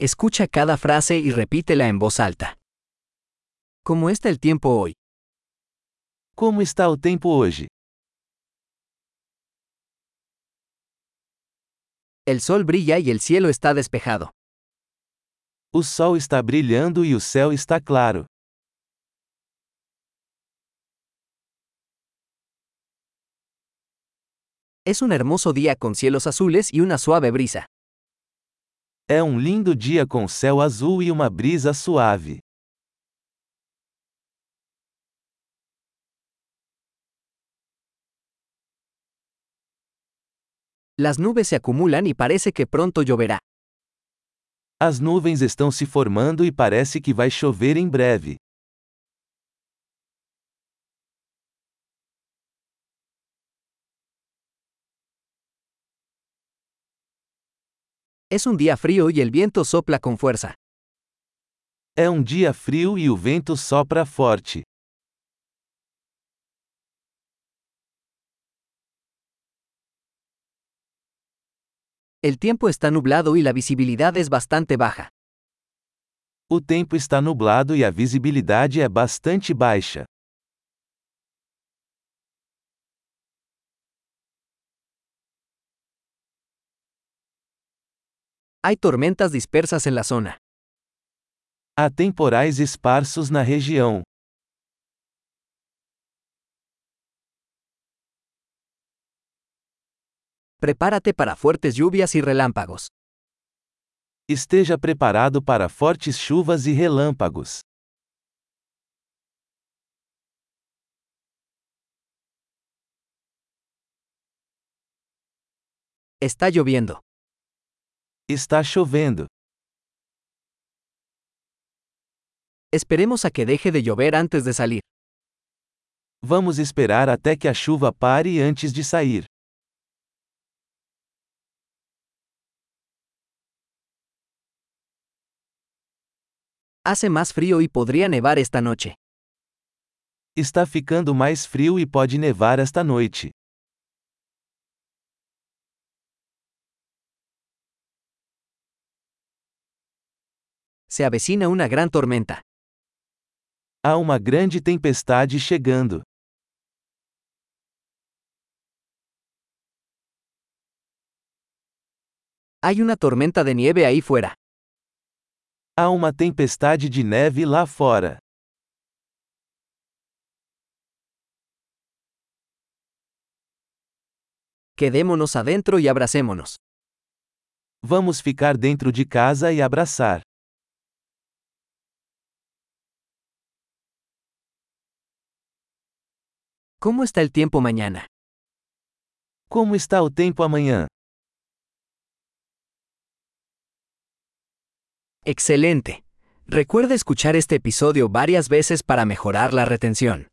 Escucha cada frase y repítela en voz alta. ¿Cómo está el tiempo hoy? Como está o tempo hoje? El sol brilla y el cielo está despejado. O sol está brilhando e o céu está claro. Es un hermoso día con cielos azules y una suave brisa. É um lindo dia com céu azul e uma brisa suave. Las nubes se acumulan y parece que pronto lloverá. As nuvens estão se formando e parece que vai chover em breve. Es un día frío y el viento sopla con fuerza. É um dia frio e o vento sopra forte. El tiempo está nublado y la visibilidad es bastante baja. O tempo está nublado e a visibilidade é bastante baixa. Hay tormentas dispersas en la zona. Há temporais esparsos na região. Prepárate para fuertes lluvias y relámpagos. Esteja preparado para fortes chuvas e relâmpagos. Está lloviendo. Está chovendo. Esperemos a que deje de llover antes de salir. Vamos esperar até que a chuva pare antes de sair. Hace más frío y podría nevar esta noche. Está ficando mais frio e pode nevar esta noite. Se avecina una gran tormenta. Há uma grande tempestade chegando. Hay una tormenta de nieve ahí fuera. Há uma tempestade de neve lá fora. Quedémonos adentro y abracémonos. Vamos ficar dentro de casa e abraçar. ¿Cómo está el tiempo mañana? Como está o tempo amanhã? Excelente. Recuerda escuchar este episodio varias veces para mejorar la retención.